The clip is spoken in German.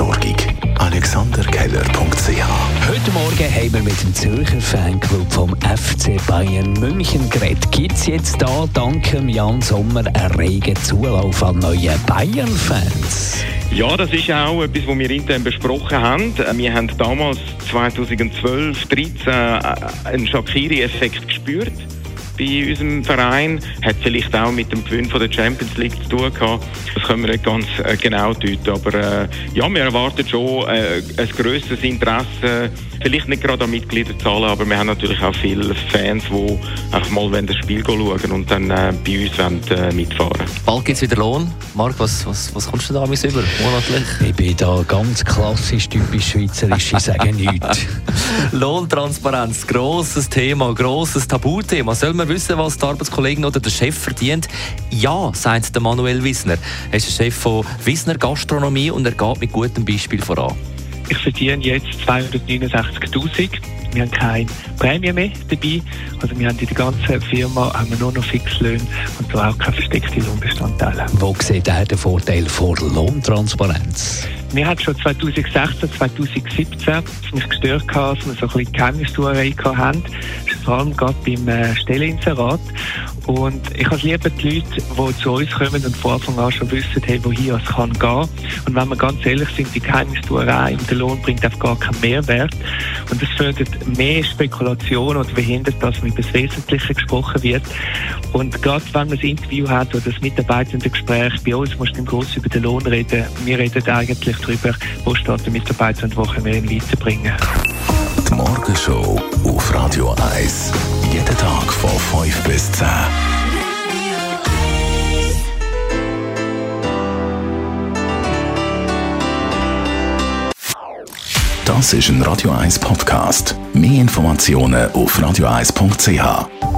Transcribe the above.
und Entsorgung. AlexanderKeller.ch Heute Morgen haben wir mit dem Zürcher Fanclub vom FC Bayern München geredet. Gibt es jetzt da dank Jan Sommer einen regen Zulauf an neuen Bayern-Fans? Ja, das ist auch etwas, was wir intern besprochen haben. Wir haben damals 2012, 2013 einen Shakiri-Effekt gespürt bei unserem Verein. Hat vielleicht auch mit dem Gewinn von der Champions League zu tun gehabt. Das können wir nicht ganz äh, genau deuten. Aber äh, ja, wir erwarten schon äh, ein grösseres Interesse. Vielleicht nicht gerade an Mitgliederzahlen, aber wir haben natürlich auch viele Fans, die einfach mal das Spiel schauen und dann äh, bei uns wollen, äh, mitfahren Bald gibt es wieder Lohn. Marc, was, was, was kommst du da mit über monatlich? Ich bin da ganz klassisch, typisch schweizerisch, ich sage nichts. Lohntransparenz, grosses Thema, grosses Tabuthema. Soll man wissen, was die Arbeitskollegen oder der Chef verdient? Ja, sagt der Manuel Wissner. Er ist der Chef von Wissner Gastronomie und er geht mit gutem Beispiel voran. Ich verdiene jetzt 269'000. Wir haben keine Prämie mehr dabei. Also wir haben in der ganzen Firma haben wir nur noch Fixlöhne und so auch keine versteckte Lohnbestandteile. Wo sieht er den Vorteil vor Lohntransparenz? Wir hatten schon 2016, 2017 mich gestört, dass wir so ein bisschen Geheimnistuerei hatten. Vor allem gerade beim äh, Stelleninserat. Und ich habe lieber die Leute, die zu uns kommen und von Anfang an schon wissen, hey, wohin es kann gehen. Und wenn wir ganz ehrlich sind, die Geheimnistuerei und der Lohn bringt auf gar keinen Mehrwert. Und das fördert mehr Spekulation oder behindert, dass über das Wesentliche gesprochen wird. Und gerade wenn man ein Interview hat oder das Mitarbeitergespräch, bei uns muss man groß über den Lohn reden. Wir reden eigentlich darüber, wo steht der Mitarbeiter und wo können wir ihn weiterbringen. Die Morgenshow auf Radio 1. Jeden Tag von 5 bis 10. Das ist ein Radio 1 Podcast. Mehr Informationen auf radio1.ch.